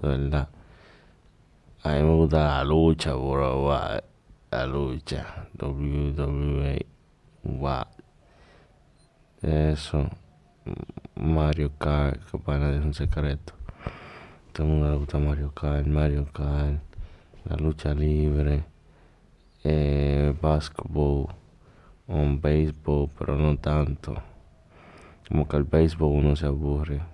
Verdad. A me gusta la lucha, bro. La lucha. WWE. Eso. Mario Kart, que para es un secreto. Todo el mundo gusta Mario Kart, Mario Kart, la lucha libre, eh, basketball, un béisbol, pero no tanto. Como que el béisbol uno se aburre.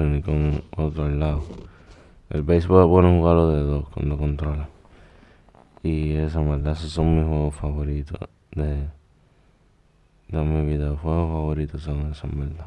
Ni con otro lado. El béisbol es bueno jugarlo de dos cuando controla. Y en verdad, esos son mis juegos favoritos de, de mi vida. Juegos favoritos son esos, en verdad.